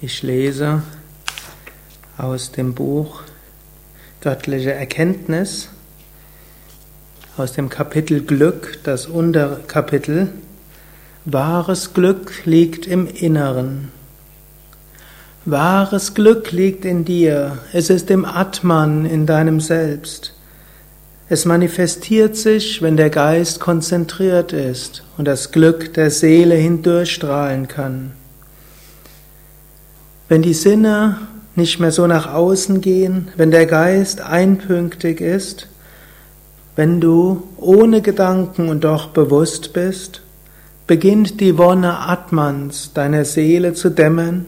Ich lese aus dem Buch Göttliche Erkenntnis, aus dem Kapitel Glück, das Unterkapitel Wahres Glück liegt im Inneren. Wahres Glück liegt in dir, es ist im Atman, in deinem Selbst. Es manifestiert sich, wenn der Geist konzentriert ist und das Glück der Seele hindurchstrahlen kann. Wenn die Sinne nicht mehr so nach außen gehen, wenn der Geist einpünktig ist, wenn du ohne Gedanken und doch bewusst bist, beginnt die Wonne Atmans deiner Seele zu dämmern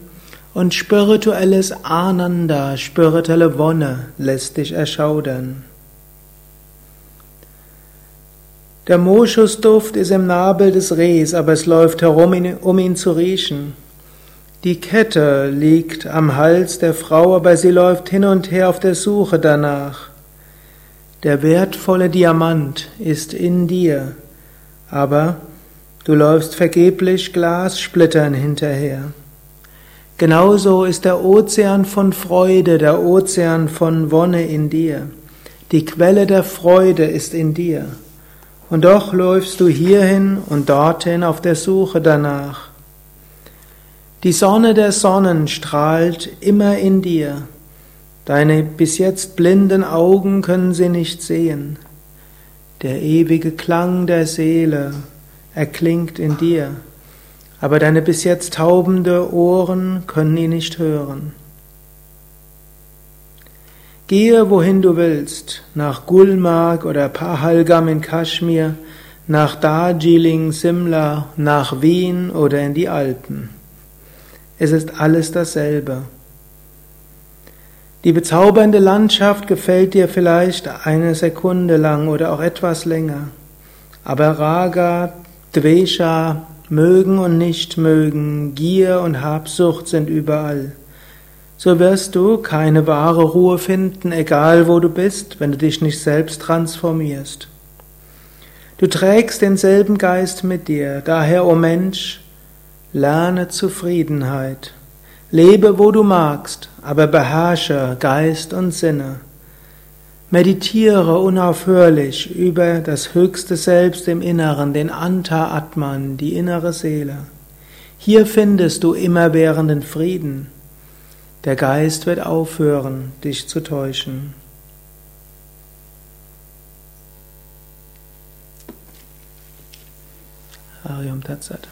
und spirituelles Ananda, spirituelle Wonne lässt dich erschaudern. Der Moschusduft ist im Nabel des Rehs, aber es läuft herum, um ihn zu riechen. Die Kette liegt am Hals der Frau, aber sie läuft hin und her auf der Suche danach. Der wertvolle Diamant ist in dir, aber du läufst vergeblich Glassplittern hinterher. Genauso ist der Ozean von Freude, der Ozean von Wonne in dir. Die Quelle der Freude ist in dir. Und doch läufst du hierhin und dorthin auf der Suche danach. Die Sonne der Sonnen strahlt immer in dir. Deine bis jetzt blinden Augen können sie nicht sehen. Der ewige Klang der Seele erklingt in dir, aber deine bis jetzt taubende Ohren können ihn nicht hören. Gehe wohin du willst, nach Gulmarg oder Pahalgam in Kaschmir, nach Darjeeling, Simla, nach Wien oder in die Alpen. Es ist alles dasselbe. Die bezaubernde Landschaft gefällt dir vielleicht eine Sekunde lang oder auch etwas länger. Aber Raga, Dvesha, mögen und nicht mögen, Gier und Habsucht sind überall. So wirst du keine wahre Ruhe finden, egal wo du bist, wenn du dich nicht selbst transformierst. Du trägst denselben Geist mit dir, daher, o oh Mensch, Lerne Zufriedenheit. Lebe, wo du magst, aber beherrsche Geist und Sinne. Meditiere unaufhörlich über das höchste Selbst im Inneren, den Anta Atman, die innere Seele. Hier findest du immerwährenden Frieden. Der Geist wird aufhören, dich zu täuschen. Arium Tatsat.